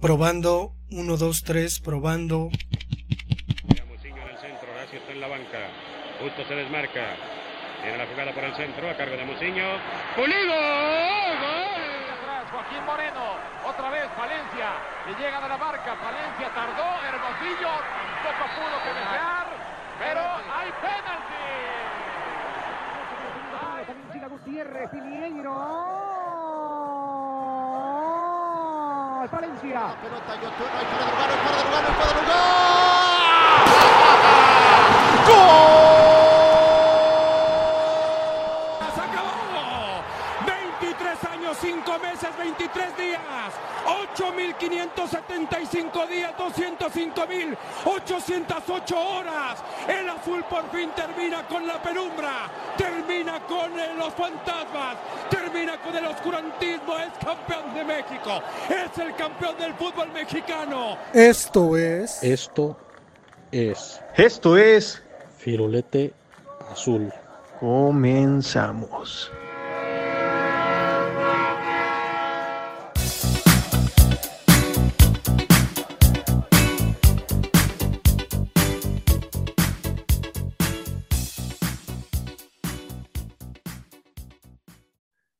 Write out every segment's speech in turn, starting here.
Probando, 1, 2, 3, probando. Muciño en el centro, Horacio está en la banca. Justo se desmarca. Tiene la jugada por el centro, a cargo de Muciño. ¡Pulido! ¡Gol! Atrás, Joaquín Moreno. Otra vez Valencia. Le llega de la marca. Valencia tardó. Hermosillo poco pudo que desear. Pero hay penalti. Gutiérrez, Piñeiro. Valencia. La pelota Yotun, no hay fuera de lugar, no hay fuera de lugar, no hay fuera de lugar. ¡Gol! ¡Se acabó! 23 años, 5 meses, 23 días, 8.575 días, 205.808 horas. El azul por fin termina con la penumbra, termina con eh, los fantasmas, termina con el oscurantismo. Es campeón de México, es el campeón del fútbol mexicano. Esto es. Esto es Esto es. Firulete Azul. Comenzamos.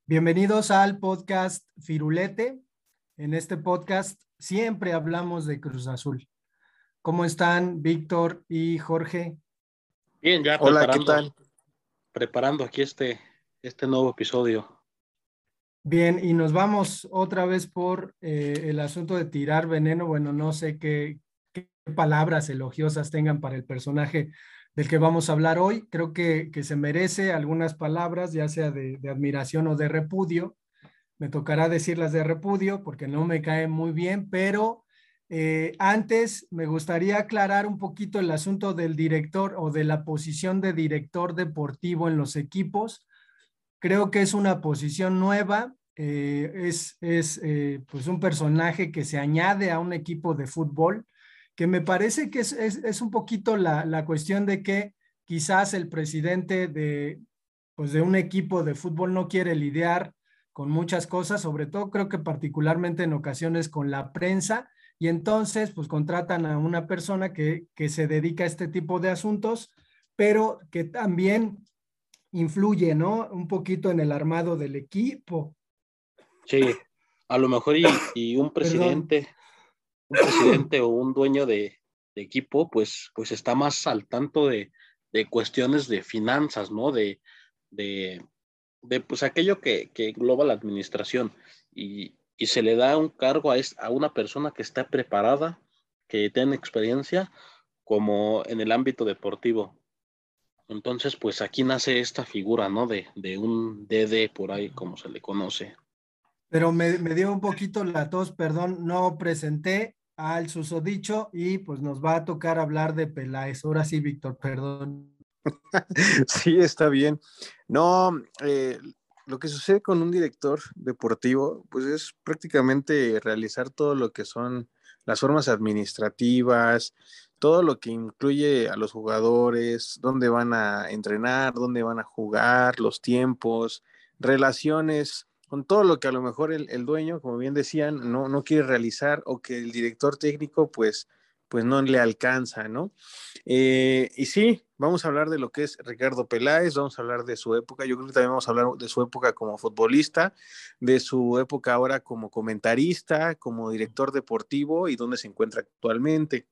Bienvenidos al podcast Firulete. En este podcast siempre hablamos de Cruz Azul. ¿Cómo están Víctor y Jorge? Bien, ya Hola, ¿qué preparando, tal? preparando aquí este, este nuevo episodio. Bien, y nos vamos otra vez por eh, el asunto de tirar veneno. Bueno, no sé qué, qué palabras elogiosas tengan para el personaje del que vamos a hablar hoy. Creo que, que se merece algunas palabras, ya sea de, admiración o de repudio. Me tocará decirlas de repudio porque no me cae muy bien, pero eh, antes me gustaría aclarar un poquito el asunto del director o de la posición de director deportivo en los equipos. Creo que es una posición nueva, eh, es, es eh, pues un personaje que se añade a un equipo de fútbol que me parece que es, es, es un poquito la, la, cuestión de que quizás el presidente de, pues de un equipo de fútbol no quiere lidiar con muchas cosas, sobre todo creo que particularmente en ocasiones con la prensa, y entonces pues contratan a una persona que, que se dedica a este tipo de asuntos, pero que también influye, ¿no? Un poquito en el armado del equipo. Sí, a lo mejor y, y un presidente. Un presidente o un dueño de, equipo, pues, pues está más al tanto de, de cuestiones de finanzas, ¿no? De, de, de pues aquello que, que, engloba la administración y, y, se le da un cargo a, es, a una persona que está preparada, que tiene experiencia, como en el ámbito deportivo. Entonces, pues aquí nace esta figura, ¿no? De, de un DD por ahí, como se le conoce. Pero me, me, dio un poquito la tos, perdón, no presenté al susodicho y pues nos va a tocar hablar de Peláez. Ahora sí, Víctor, perdón. sí, está bien. No, eh, lo que sucede con un director deportivo, pues es prácticamente realizar todo lo que son las formas administrativas, todo lo que incluye a los jugadores, dónde van a entrenar, dónde van a jugar, los tiempos, relaciones con todo lo que a lo mejor el, el, dueño, como bien decían, no, no quiere realizar o que el director técnico pues, pues no le alcanza, ¿no? Eh, y sí, vamos a hablar de lo que es Ricardo Peláez, vamos a hablar de su época, yo creo que también vamos a hablar de su época como futbolista, de su época ahora como comentarista, como director deportivo y dónde se encuentra actualmente.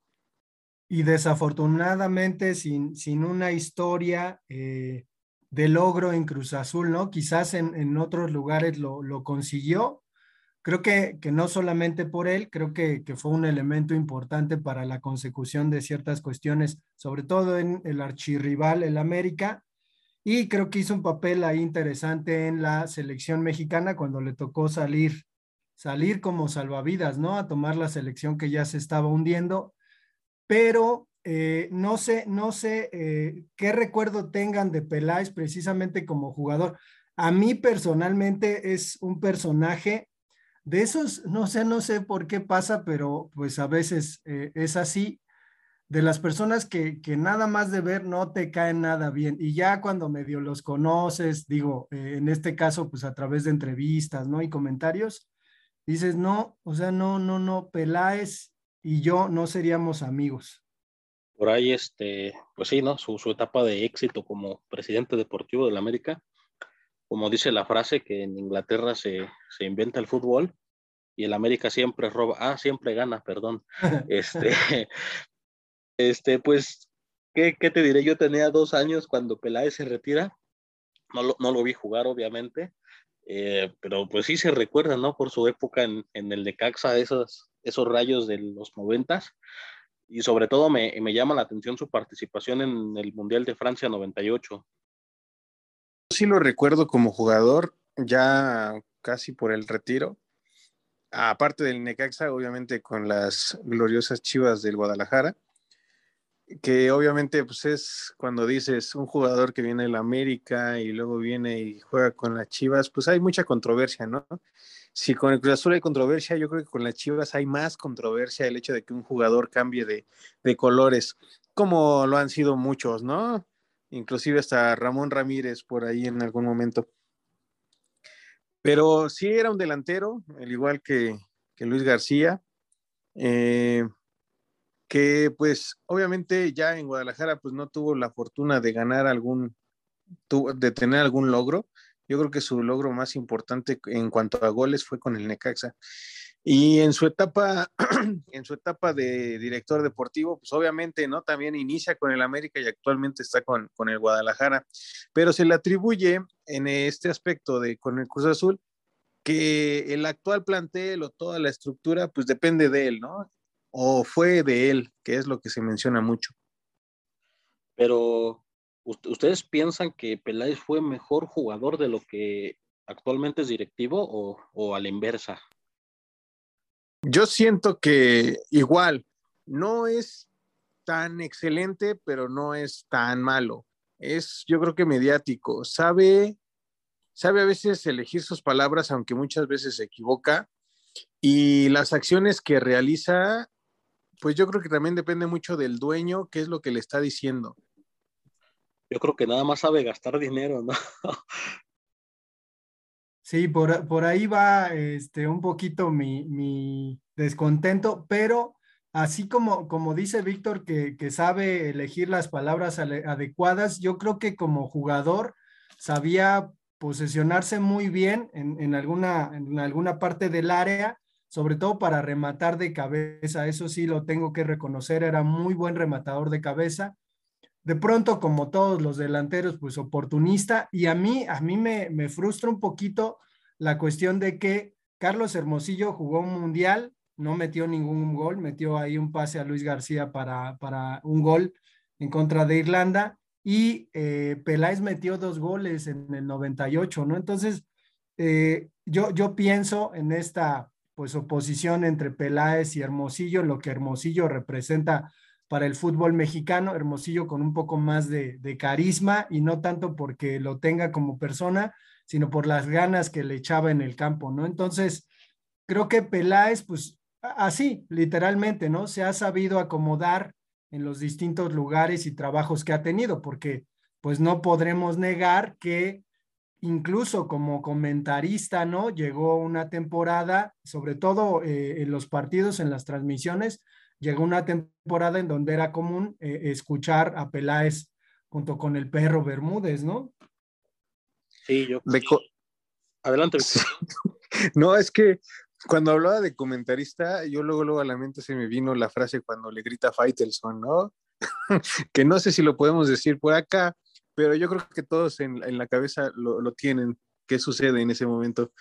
Y desafortunadamente sin, sin una historia... Eh de logro en Cruz Azul, ¿no? Quizás en, en otros lugares lo, lo, consiguió. Creo que, que, no solamente por él, creo que, que, fue un elemento importante para la consecución de ciertas cuestiones, sobre todo en el archirrival, el América, y creo que hizo un papel ahí interesante en la selección mexicana cuando le tocó salir, salir como salvavidas, ¿no? A tomar la selección que ya se estaba hundiendo, pero eh, no sé, no sé eh, qué recuerdo tengan de Peláez precisamente como jugador. A mí personalmente es un personaje de esos, no sé, no sé por qué pasa, pero pues a veces eh, es así, de las personas que, que, nada más de ver no te caen nada bien. Y ya cuando medio los conoces, digo, en este caso, pues a través de entrevistas, ¿no? Y comentarios, dices, no, o sea, no, no, no, Peláez y yo no seríamos amigos. Por ahí, este, pues sí, ¿no? Su, su etapa de éxito como presidente deportivo de la América, como dice la frase que en Inglaterra se, se inventa el fútbol y el América siempre roba, ah, siempre gana, perdón. Este, este, pues, ¿qué, ¿qué, te diré? Yo tenía dos años cuando Peláez se retira, no lo, no lo vi jugar, obviamente, eh, pero pues sí se recuerda, ¿no? Por su época en, en el Necaxa, esos, esos rayos de los noventas, y sobre todo me, me, llama la atención su participación en el Mundial de Francia 98. Sí lo recuerdo como jugador, ya casi por el retiro, aparte del Necaxa, obviamente con las gloriosas chivas del Guadalajara, que obviamente pues es cuando dices un jugador que viene la América y luego viene y juega con las Chivas, pues hay mucha controversia, ¿no? Si con el Cruz Azul hay controversia, yo creo que con las Chivas hay más controversia el hecho de que un jugador cambie de, de colores, como lo han sido muchos, ¿no? Inclusive hasta Ramón Ramírez por ahí en algún momento. Pero sí era un delantero, al igual que, que Luis García. Eh, que pues obviamente ya en Guadalajara pues no tuvo la fortuna de ganar algún, de tener algún logro. Yo creo que su logro más importante en cuanto a goles fue con el Necaxa. Y en su etapa, en su etapa de director deportivo, pues obviamente, ¿no? También inicia con el América y actualmente está con, con el Guadalajara, pero se le atribuye en este aspecto de con el Cruz Azul que el actual plantel o toda la estructura, pues depende de él, ¿no? O fue de él, que es lo que se menciona mucho. Pero, ¿ustedes piensan que Peláez fue mejor jugador de lo que actualmente es directivo o, o a la inversa? Yo siento que igual, no es tan excelente, pero no es tan malo. Es, yo creo que mediático. Sabe, sabe a veces elegir sus palabras, aunque muchas veces se equivoca. Y las acciones que realiza pues yo creo que también depende mucho del dueño, qué es lo que le está diciendo. Yo creo que nada más sabe gastar dinero, ¿no? Sí, por, por ahí va este, un poquito mi, mi, descontento, pero así como, como dice Víctor que, que, sabe elegir las palabras adecuadas, yo creo que como jugador sabía posesionarse muy bien en, en, alguna, en alguna parte del área sobre todo para rematar de cabeza, eso sí lo tengo que reconocer, era muy buen rematador de cabeza. De pronto, como todos los delanteros, pues oportunista, y a mí, a mí me, me frustra un poquito la cuestión de que Carlos Hermosillo jugó un mundial, no metió ningún gol, metió ahí un pase a Luis García para, para un gol en contra de Irlanda, y eh, Peláez metió dos goles en el 98, ¿no? Entonces, eh, yo, yo pienso en esta pues oposición entre Peláez y Hermosillo, lo que Hermosillo representa para el fútbol mexicano, Hermosillo con un poco más de, de, carisma y no tanto porque lo tenga como persona, sino por las ganas que le echaba en el campo, ¿no? Entonces, creo que Peláez, pues así, literalmente, ¿no? Se ha sabido acomodar en los distintos lugares y trabajos que ha tenido, porque pues no podremos negar que incluso como comentarista, ¿no? Llegó una temporada, sobre todo eh, en los partidos, en las transmisiones, llegó una temporada en donde era común eh, escuchar a Peláez junto con el perro Bermúdez, ¿no? Sí, yo. Adelante. no, es que cuando hablaba de comentarista, yo luego, luego a la mente se me vino la frase cuando le grita Faitelson, ¿no? que no sé si lo podemos decir por acá, pero yo creo que todos en, en la cabeza lo, lo, tienen. ¿Qué sucede en ese momento?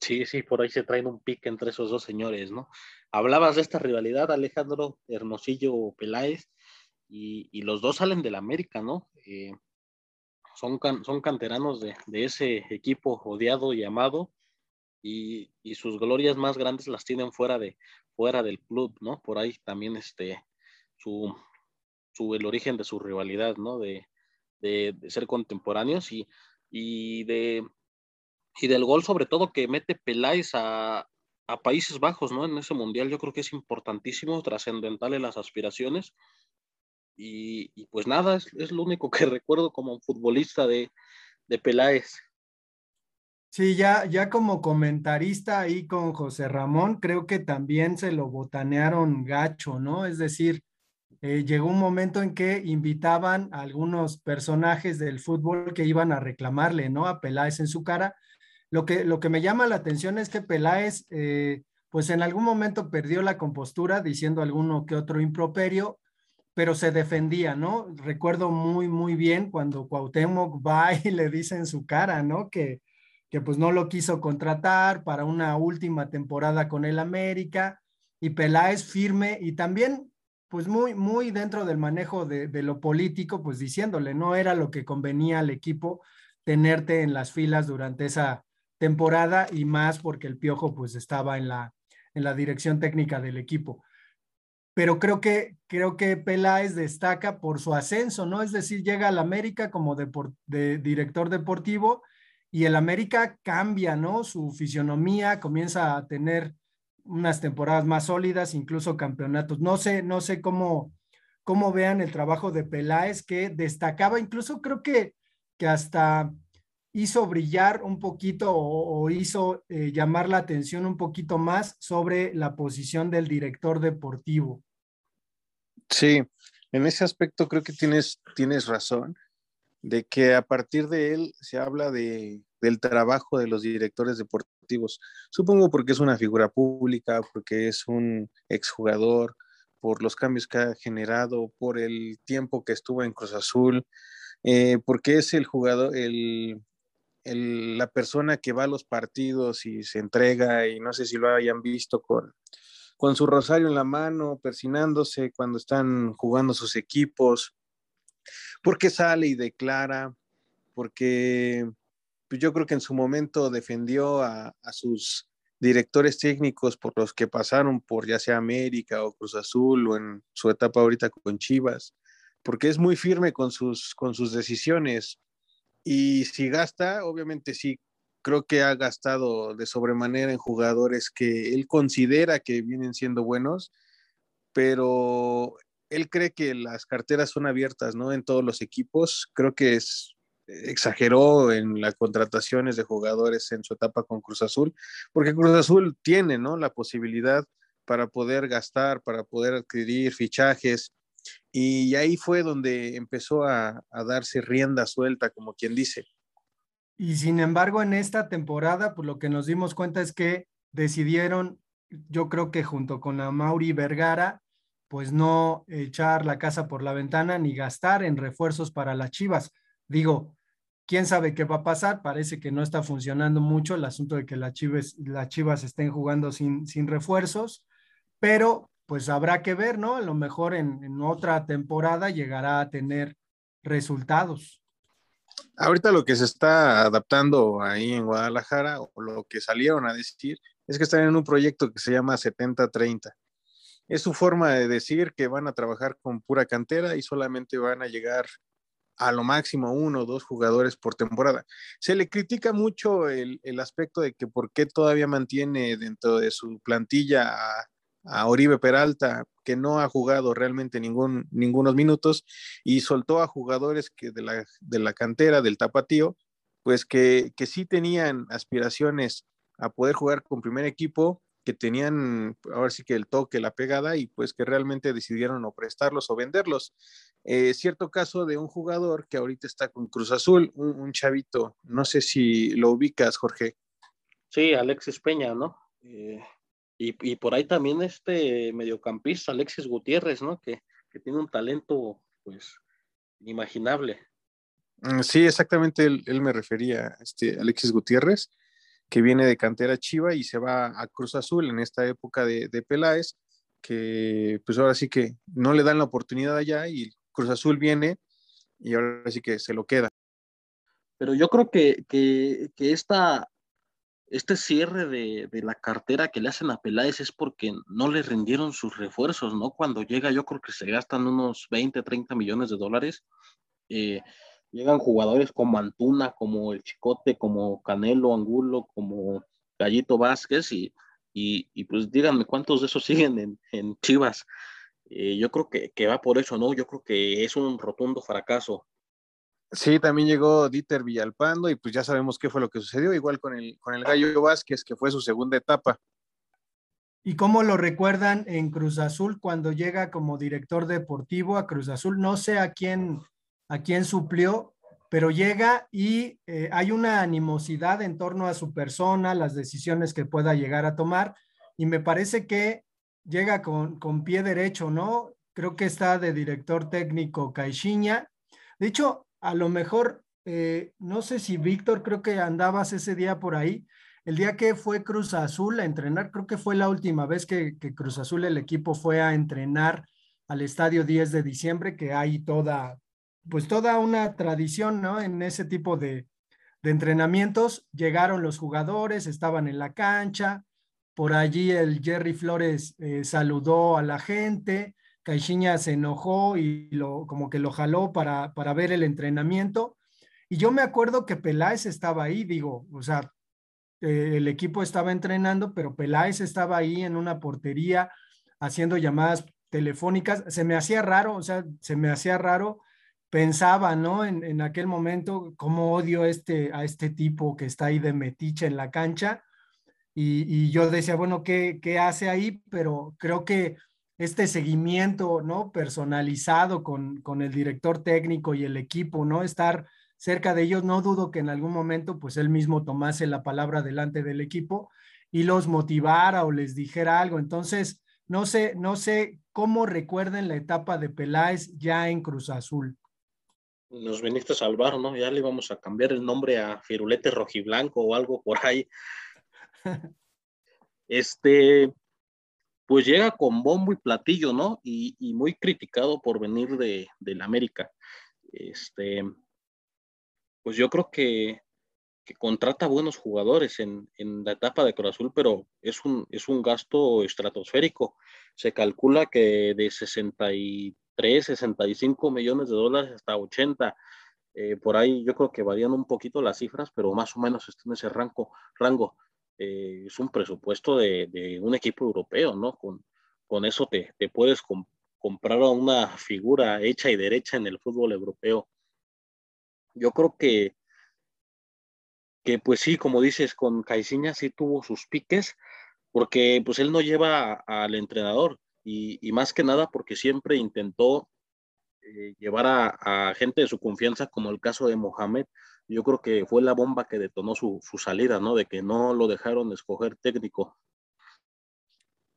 Sí, sí, por ahí se traen un pique entre esos dos señores, ¿no? Hablabas de esta rivalidad, Alejandro Hermosillo Peláez, y, y los dos salen del América, ¿no? Eh, son, can, son canteranos de, de, ese equipo odiado y amado, y, y, sus glorias más grandes las tienen fuera, de, fuera del club, ¿no? Por ahí también este, su, su, el origen de su rivalidad, ¿no? De, de, ser contemporáneos y, y, de, y del gol sobre todo que mete Peláez a, a Países Bajos, ¿no? En ese mundial yo creo que es importantísimo, trascendental en las aspiraciones. Y, y, pues nada, es, es, lo único que recuerdo como futbolista de, de Peláez. Sí, ya, ya como comentarista ahí con José Ramón, creo que también se lo botanearon gacho, ¿no? Es decir, eh, llegó un momento en que invitaban a algunos personajes del fútbol que iban a reclamarle, ¿no? A Peláez en su cara. Lo que, lo que me llama la atención es que Peláez, eh, pues en algún momento perdió la compostura diciendo alguno que otro improperio, pero se defendía, ¿no? Recuerdo muy, muy bien cuando Cuauhtémoc va y le dice en su cara, ¿no? Que, que pues no lo quiso contratar para una última temporada con el América y Peláez firme y también pues muy, muy dentro del manejo de, de, lo político, pues diciéndole, no era lo que convenía al equipo tenerte en las filas durante esa temporada y más porque el Piojo pues estaba en la, en la dirección técnica del equipo. Pero creo que, creo que Peláez destaca por su ascenso, ¿no? Es decir, llega al América como de, director deportivo y el América cambia, ¿no? Su fisionomía comienza a tener unas temporadas más sólidas, incluso campeonatos. No sé, no sé cómo, cómo vean el trabajo de Peláez, que destacaba, incluso creo que, que hasta hizo brillar un poquito o, hizo eh, llamar la atención un poquito más sobre la posición del director deportivo. Sí, en ese aspecto creo que tienes, tienes razón de que a partir de él se habla de, del trabajo de los directores deportivos. Supongo porque es una figura pública, porque es un exjugador, por los cambios que ha generado, por el tiempo que estuvo en Cruz Azul, eh, porque es el jugador, el, el, la persona que va a los partidos y se entrega, y no sé si lo hayan visto con, con su rosario en la mano, persinándose cuando están jugando sus equipos, porque sale y declara, porque pues yo creo que en su momento defendió a, a, sus directores técnicos por los que pasaron por ya sea América o Cruz Azul o en su etapa ahorita con Chivas, porque es muy firme con sus, con sus decisiones. Y si gasta, obviamente sí, creo que ha gastado de sobremanera en jugadores que él considera que vienen siendo buenos, pero él cree que las carteras son abiertas, ¿no? En todos los equipos. Creo que es, exageró en las contrataciones de jugadores en su etapa con Cruz Azul, porque Cruz Azul tiene, ¿no? La posibilidad para poder gastar, para poder adquirir fichajes. Y ahí fue donde empezó a, a darse rienda suelta, como quien dice. Y sin embargo, en esta temporada, pues lo que nos dimos cuenta es que decidieron, yo creo que junto con a Mauri Vergara, pues no echar la casa por la ventana ni gastar en refuerzos para las Chivas. Digo, quién sabe qué va a pasar, parece que no está funcionando mucho el asunto de que las Chivas, las Chivas estén jugando sin, sin refuerzos, pero pues habrá que ver, ¿no? A lo mejor en, en otra temporada llegará a tener resultados. Ahorita lo que se está adaptando ahí en Guadalajara, o lo que salieron a decir, es que están en un proyecto que se llama 70-30 es su forma de decir que van a trabajar con pura cantera y solamente van a llegar a lo máximo uno o dos jugadores por temporada. Se le critica mucho el, el aspecto de que por qué todavía mantiene dentro de su plantilla a, a, Oribe Peralta, que no ha jugado realmente ningún, ningunos minutos, y soltó a jugadores que de la, de la cantera, del tapatío, pues que, que sí tenían aspiraciones a poder jugar con primer equipo que tenían ahora sí que el toque, la pegada y pues que realmente decidieron o prestarlos o venderlos. Eh, cierto caso de un jugador que ahorita está con Cruz Azul, un, un, chavito, no sé si lo ubicas, Jorge. Sí, Alexis Peña, ¿no? Eh, y, y, por ahí también este mediocampista, Alexis Gutiérrez, ¿no? Que, que tiene un talento, pues, inimaginable. Mm, sí, exactamente, él, él me refería, este Alexis Gutiérrez que viene de cantera Chiva y se va a Cruz Azul en esta época de, de Peláez, que pues ahora sí que no le dan la oportunidad allá y Cruz Azul viene y ahora sí que se lo queda. Pero yo creo que, que, que esta, este cierre de, de, la cartera que le hacen a Peláez es porque no le rindieron sus refuerzos, ¿no? Cuando llega yo creo que se gastan unos 20, 30 millones de dólares. Eh, llegan jugadores como Antuna, como el Chicote, como Canelo Angulo, como Gallito Vázquez y, y, y pues díganme cuántos de esos siguen en, en Chivas. Eh, yo creo que, que, va por eso, ¿no? Yo creo que es un rotundo fracaso. Sí, también llegó Dieter Villalpando y pues ya sabemos qué fue lo que sucedió, igual con el, con el Gallo Vázquez, que fue su segunda etapa. ¿Y cómo lo recuerdan en Cruz Azul cuando llega como director deportivo a Cruz Azul? No sé a quién, a quién suplió, pero llega y eh, hay una animosidad en torno a su persona, las decisiones que pueda llegar a tomar, y me parece que llega con, con pie derecho, ¿no? Creo que está de director técnico Caixinha. De hecho, a lo mejor, eh, no sé si Víctor, creo que andabas ese día por ahí, el día que fue Cruz Azul a entrenar, creo que fue la última vez que, Cruz Azul, el equipo fue a entrenar al estadio 10 de diciembre, que hay toda, pues toda una tradición, ¿no? En ese tipo de, entrenamientos, llegaron los jugadores, estaban en la cancha, por allí el Jerry Flores eh, saludó a la gente, Caixinha se enojó y lo, como que lo jaló para, para ver el entrenamiento. Y yo me acuerdo que Peláez estaba ahí, digo, o sea, eh, el equipo estaba entrenando, pero Peláez estaba ahí en una portería haciendo llamadas telefónicas. Se me hacía raro, o sea, se me hacía raro. Pensaba, ¿no? En, aquel momento, cómo odio este, a este tipo que está ahí de metiche en la cancha. Y, y yo decía, bueno, ¿qué, ¿qué hace ahí? Pero creo que este seguimiento, ¿no? Personalizado con, con el director técnico y el equipo, ¿no? Estar cerca de ellos, no dudo que en algún momento, pues él mismo tomase la palabra delante del equipo y los motivara o les dijera algo. Entonces, no sé, no sé cómo recuerden la etapa de Peláez ya en Cruz Azul. Nos viniste a salvar, ¿no? Ya le íbamos a cambiar el nombre a Firulete Rojiblanco o algo por ahí. este, pues llega con bombo y platillo, ¿no? Y, muy criticado por venir de, la América. Este, pues yo creo que, contrata buenos jugadores en, la etapa de Cruz Azul, pero es un, es un gasto estratosférico. Se calcula que de 63, 65 millones de dólares hasta 80. Eh, por ahí yo creo que varían un poquito las cifras, pero más o menos está en ese rango. rango. Eh, es un presupuesto de, un equipo europeo, ¿no? Con, con eso te, te puedes comprar a una figura hecha y derecha en el fútbol europeo. Yo creo que, que pues sí, como dices, con Caiciña sí tuvo sus piques, porque pues él no lleva al entrenador y, más que nada porque siempre intentó eh, llevar a, gente de su confianza, como el caso de Mohamed, yo creo que fue la bomba que detonó su, salida, ¿no? De que no lo dejaron escoger técnico.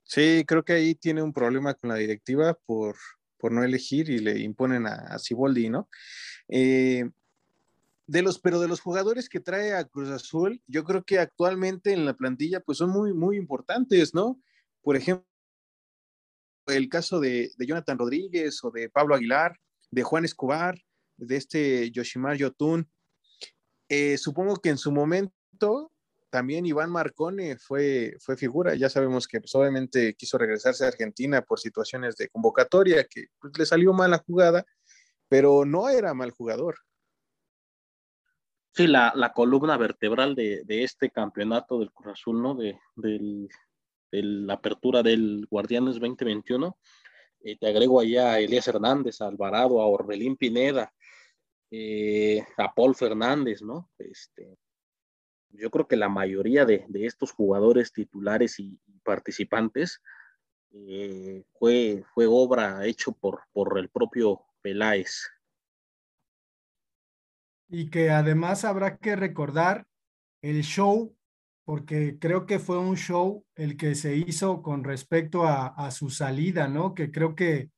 Sí, creo que ahí tiene un problema con la directiva por, por no elegir y le imponen a, Ciboldi, ¿no? Eh, de los, pero de los jugadores que trae a Cruz Azul, yo creo que actualmente en la plantilla pues son muy, muy importantes, ¿no? Por ejemplo, el caso de, Jonathan Rodríguez o de Pablo Aguilar, de Juan Escobar, de este Yoshimar Yotun, eh, supongo que en su momento también Iván Marcone fue, fue figura. Ya sabemos que pues, obviamente quiso regresarse a Argentina por situaciones de convocatoria, que pues, le salió mal la jugada, pero no era mal jugador. Sí, la, columna vertebral de, este campeonato del Cruz Azul, ¿no? De, la apertura del Guardianes 2021. Eh, te agrego allá a Elías Hernández, a Alvarado, a Orbelín Pineda, eh, a Paul Fernández, ¿no? Este, yo creo que la mayoría de, estos jugadores titulares y, participantes eh, fue, fue obra hecho por, por el propio Peláez. Y que además habrá que recordar el show, porque creo que fue un show el que se hizo con respecto a, su salida, ¿no? Que creo que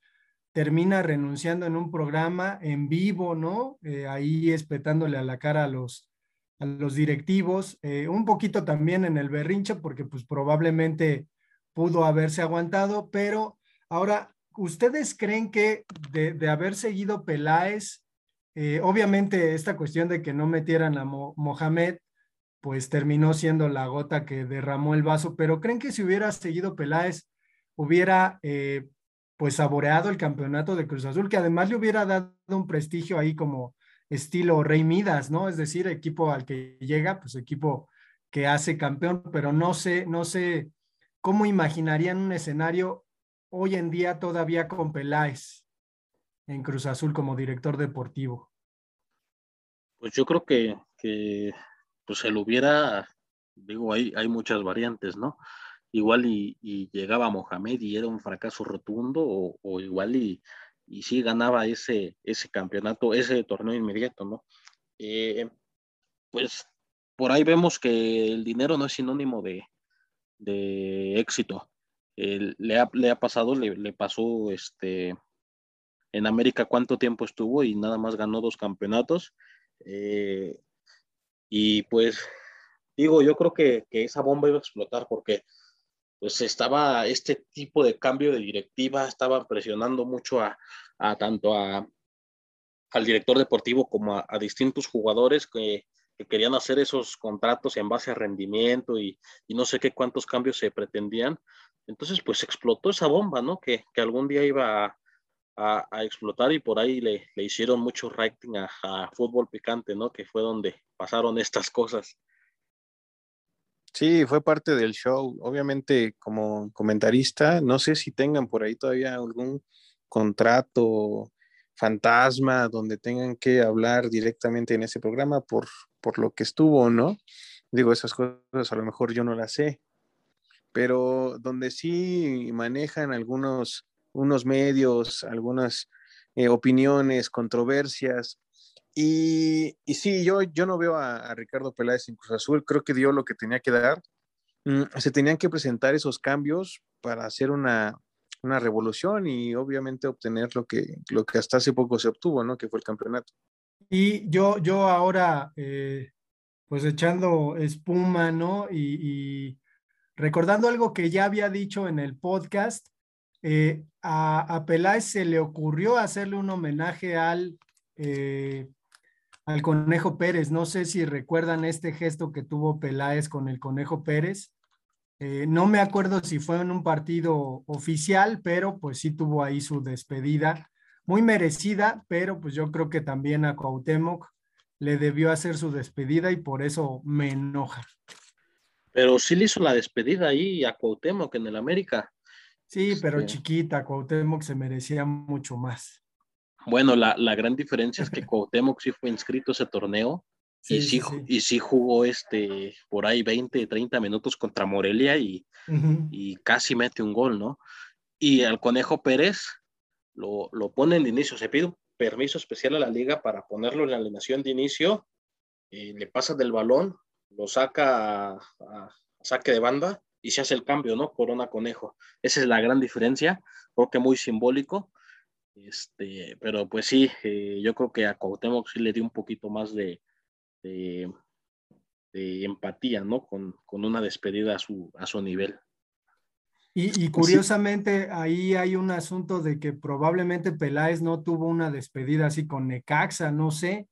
termina renunciando en un programa en vivo, ¿no? Eh, ahí espetándole a la cara a los, a los directivos, eh, un poquito también en el berrinche, porque pues probablemente pudo haberse aguantado, pero ahora, ¿ustedes creen que de, haber seguido Peláez, eh, obviamente esta cuestión de que no metieran a Mohamed, pues terminó siendo la gota que derramó el vaso, pero ¿creen que si hubiera seguido Peláez, hubiera pues saboreado el campeonato de Cruz Azul, que además le hubiera dado un prestigio ahí como estilo Rey Midas, ¿no? Es decir, equipo al que llega, pues equipo que hace campeón, pero no sé, no sé cómo imaginarían un escenario hoy en día todavía con Peláez en Cruz Azul como director deportivo. Pues yo creo que, que pues se lo hubiera, digo, hay, hay muchas variantes, ¿no? Igual y, llegaba Mohamed y era un fracaso rotundo, o, igual y, y sí ganaba ese, ese campeonato, ese torneo inmediato, ¿no? Eh, pues por ahí vemos que el dinero no es sinónimo de, de éxito. le, ha, le, ha, pasado, le, le, pasó este, en América cuánto tiempo estuvo y nada más ganó dos campeonatos. Eh, y pues digo, yo creo que, que, esa bomba iba a explotar porque pues estaba este tipo de cambio de directiva, estaba presionando mucho a, a tanto a, al director deportivo como a, distintos jugadores que, que, querían hacer esos contratos en base a rendimiento y, no sé qué cuántos cambios se pretendían. Entonces, pues explotó esa bomba, ¿no? Que, que algún día iba a, a, explotar y por ahí le, le hicieron mucho rating a, fútbol picante, ¿no? Que fue donde pasaron estas cosas. Sí, fue parte del show. Obviamente, como comentarista, no sé si tengan por ahí todavía algún contrato fantasma donde tengan que hablar directamente en ese programa por, por lo que estuvo, ¿no? Digo, esas cosas a lo mejor yo no las sé, pero donde sí manejan algunos unos medios, algunas eh, opiniones, controversias. Y, y, sí, yo, yo no veo a, Ricardo Peláez en Cruz Azul, creo que dio lo que tenía que dar. Mm, se tenían que presentar esos cambios para hacer una, una revolución y obviamente obtener lo que, lo que hasta hace poco se obtuvo, ¿no? Que fue el campeonato. Y yo, yo ahora, eh, pues echando espuma, ¿no? Y, y, recordando algo que ya había dicho en el podcast, eh, a, Peláez se le ocurrió hacerle un homenaje al, eh, al Conejo Pérez. No sé si recuerdan este gesto que tuvo Peláez con el Conejo Pérez. Eh, no me acuerdo si fue en un partido oficial, pero pues sí tuvo ahí su despedida, muy merecida, pero pues yo creo que también a Cuauhtémoc le debió hacer su despedida y por eso me enoja. Pero sí le hizo la despedida ahí a Cuauhtémoc en el América. Sí, pero chiquita, Cuauhtémoc se merecía mucho más. Bueno, la, la gran diferencia es que Cuauhtémoc sí fue inscrito a ese torneo y, sí, y sí jugó este, por ahí 20, 30 minutos contra Morelia y, y casi mete un gol, ¿no? Y al Conejo Pérez lo, lo pone de inicio, se pide un permiso especial a la liga para ponerlo en la alineación de inicio, y le pasa del balón, lo saca a saque de banda y se hace el cambio, ¿no? Corona Conejo. Esa es la gran diferencia, creo que muy simbólico. Este, pero pues sí, eh, yo creo que a Cuauhtémoc sí le dio un poquito más de, de, empatía, ¿no? Con, con, una despedida a su, a su nivel. Y, y curiosamente ahí hay un asunto de que probablemente Peláez no tuvo una despedida así con Necaxa, no sé.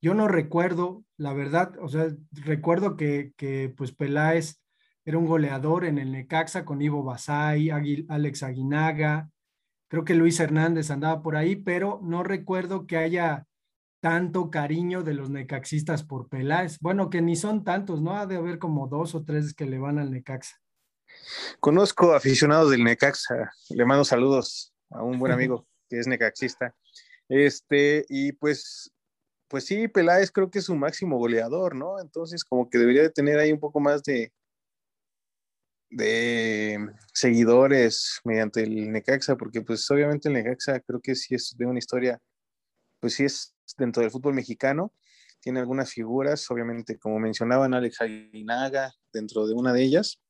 Yo no recuerdo, la verdad, o sea, recuerdo que, que pues Peláez era un goleador en el Necaxa con Ivo Basay, Alex Aguinaga, creo que Luis Hernández andaba por ahí, pero no recuerdo que haya tanto cariño de los necaxistas por Peláez. Bueno, que ni son tantos, ¿no? Ha de haber como dos o tres que le van al Necaxa. Conozco aficionados del Necaxa, le mando saludos a un buen amigo que es necaxista. Este, y pues, pues sí, Peláez creo que es su máximo goleador, ¿no? Entonces, como que debería de tener ahí un poco más de, de seguidores mediante el Necaxa, porque pues obviamente el Necaxa creo que sí es de una historia, pues sí es dentro del fútbol mexicano, tiene algunas figuras, obviamente como mencionaban Alex Aguinaga dentro de una de ellas,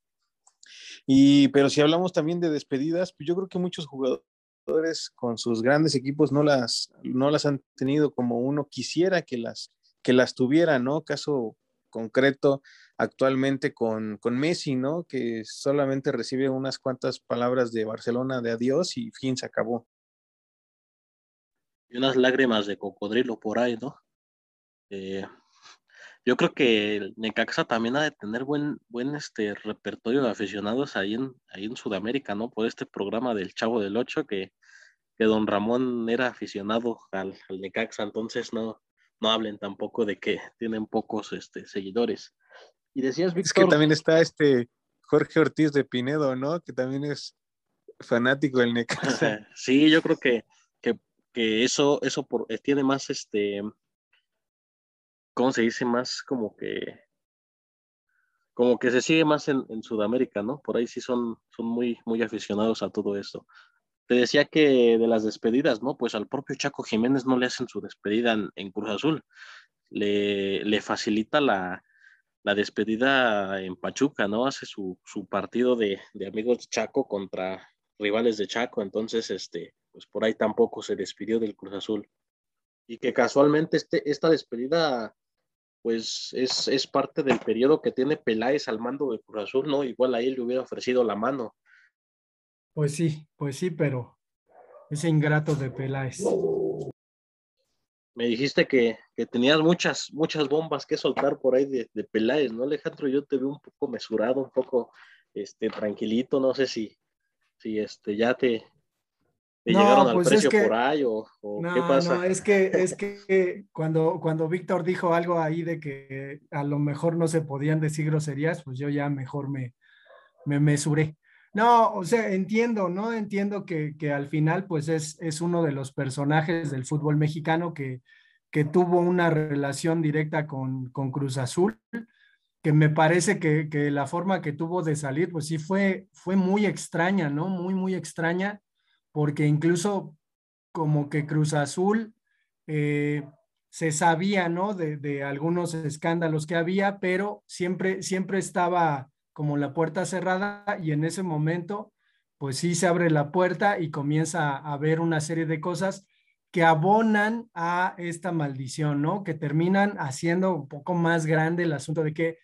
y pero si hablamos también de despedidas, pues yo creo que muchos jugadores con sus grandes equipos no las, no las han tenido como uno quisiera que las, que las tuviera, ¿no? Caso concreto actualmente con, con, Messi, ¿no? Que solamente recibe unas cuantas palabras de Barcelona de adiós y fin, se acabó. Y unas lágrimas de cocodrilo por ahí, ¿no? Eh, yo creo que el Necaxa también ha de tener buen, buen este repertorio de aficionados ahí en, ahí en Sudamérica, ¿no? Por este programa del Chavo del Ocho, que, que don Ramón era aficionado al, al Necaxa, entonces no, no hablen tampoco de que tienen pocos este, seguidores. Y decías, Víctor. Es que también está este Jorge Ortiz de Pinedo, ¿no? Que también es fanático del Necaxa. Sí, yo creo que, que, eso, eso por, eh, tiene más este ¿cómo se dice? Más como que, como que se sigue más en, Sudamérica, ¿no? Por ahí sí son, son muy, muy aficionados a todo esto. Te decía que de las despedidas, ¿no? Pues al propio Chaco Jiménez no le hacen su despedida en, Cruz Azul. Le, le facilita la, la, despedida en Pachuca, ¿no? Hace su, su partido de, de, amigos de Chaco contra rivales de Chaco. Entonces, este, pues por ahí tampoco se despidió del Cruz Azul y que casualmente este, esta despedida pues es, es, parte del periodo que tiene Peláez al mando de Cruz Azul, ¿no? Igual a él le hubiera ofrecido la mano. Pues sí, pues sí, pero ese ingrato de Peláez. Me dijiste que, que, tenías muchas, muchas bombas que soltar por ahí de, de, Peláez, ¿no, Alejandro? Yo te veo un poco mesurado, un poco este, tranquilito, no sé si, si este, ya te, llegaron al pues precio por ahí o, no, qué pasa? No, es que, es que cuando, cuando Víctor dijo algo ahí de que a lo mejor no se podían decir groserías, pues yo ya mejor me, me mesuré. No, o sea, entiendo, ¿no? Entiendo que, que al final, pues es, es uno de los personajes del fútbol mexicano que, que tuvo una relación directa con, con Cruz Azul, que me parece que, que, la forma que tuvo de salir, pues sí fue, fue muy extraña, ¿no? Muy, muy extraña porque incluso como que Cruz Azul eh, se sabía, ¿no? De, algunos escándalos que había, pero siempre, siempre estaba como la puerta cerrada y en ese momento, pues sí se abre la puerta y comienza a haber una serie de cosas que abonan a esta maldición, ¿no? Que terminan haciendo un poco más grande el asunto de que,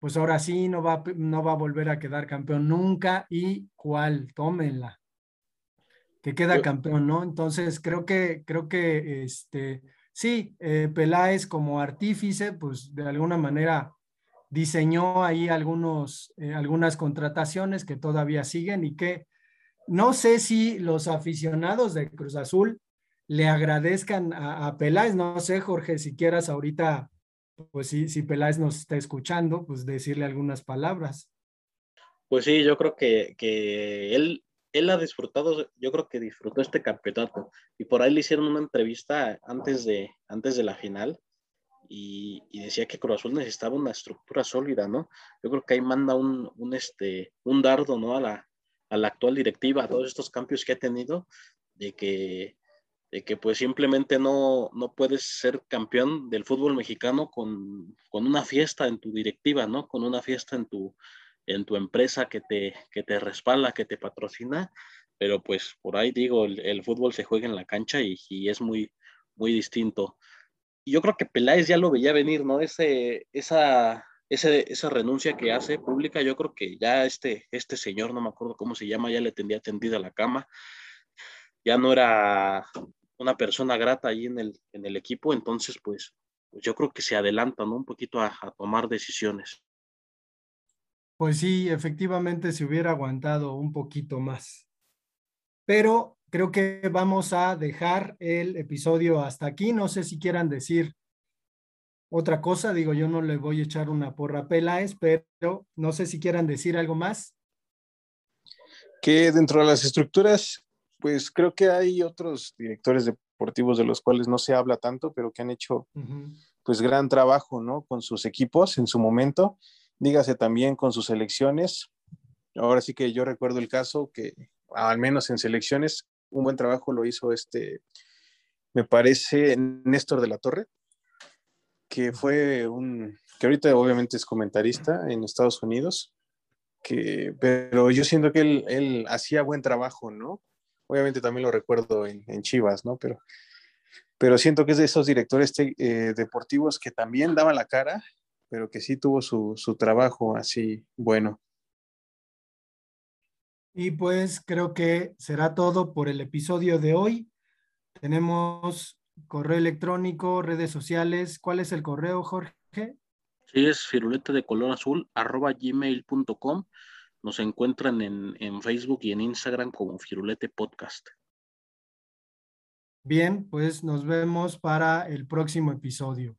pues ahora sí, no va, no va a volver a quedar campeón nunca y cuál, tómenla que queda campeón, ¿no? Entonces, creo que, creo que, este, sí, eh, Peláez como artífice, pues de alguna manera diseñó ahí algunos, eh, algunas contrataciones que todavía siguen y que no sé si los aficionados de Cruz Azul le agradezcan a, Peláez, no sé, Jorge, si quieras ahorita, pues sí, si Peláez nos está escuchando, pues decirle algunas palabras. Pues sí, yo creo que, que él él ha disfrutado, yo creo que disfrutó este campeonato. Y por ahí le hicieron una entrevista antes de, antes de la final y, decía que Cruz Azul necesitaba una estructura sólida, ¿no? Yo creo que ahí manda un, un, este, un dardo, ¿no? A la, a la actual directiva, a todos estos cambios que ha tenido, de que, de que pues simplemente no, no puedes ser campeón del fútbol mexicano con, con una fiesta en tu directiva, ¿no? Con una fiesta en tu, en tu empresa que te, que te respalda, que te patrocina, pero pues por ahí digo, el, fútbol se juega en la cancha y, es muy, muy distinto. Yo creo que Peláez ya lo veía venir, ¿no? Ese, esa, esa renuncia que hace pública, yo creo que ya este, este señor, no me acuerdo cómo se llama, ya le tendía tendida la cama, ya no era una persona grata ahí en el, en el equipo, entonces pues, pues yo creo que se adelanta ¿no? un poquito a tomar decisiones. Pues sí, efectivamente se hubiera aguantado un poquito más. Pero creo que vamos a dejar el episodio hasta aquí. No sé si quieran decir otra cosa. Digo, yo no le voy a echar una porra a Peláez, pero no sé si quieran decir algo más. Que dentro de las estructuras, pues creo que hay otros directores deportivos de los cuales no se habla tanto, pero que han hecho pues gran trabajo, ¿no? Con sus equipos en su momento dígase también con sus selecciones. Ahora sí que yo recuerdo el caso que, al menos en selecciones, un buen trabajo lo hizo este, me parece, Néstor de la Torre, que fue un, que ahorita obviamente es comentarista en Estados Unidos, que, pero yo siento que él, él hacía buen trabajo, ¿no? Obviamente también lo recuerdo en, en Chivas, ¿no? Pero, pero siento que es de esos directores eh, deportivos que también daban la cara pero que sí tuvo su, trabajo así bueno. Y pues creo que será todo por el episodio de hoy. Tenemos correo electrónico, redes sociales. ¿Cuál es el correo, Jorge? Sí, es firulete de color azul, arroba gmail.com. Nos encuentran en, en Facebook y en Instagram como Firulete Podcast. Bien, pues nos vemos para el próximo episodio.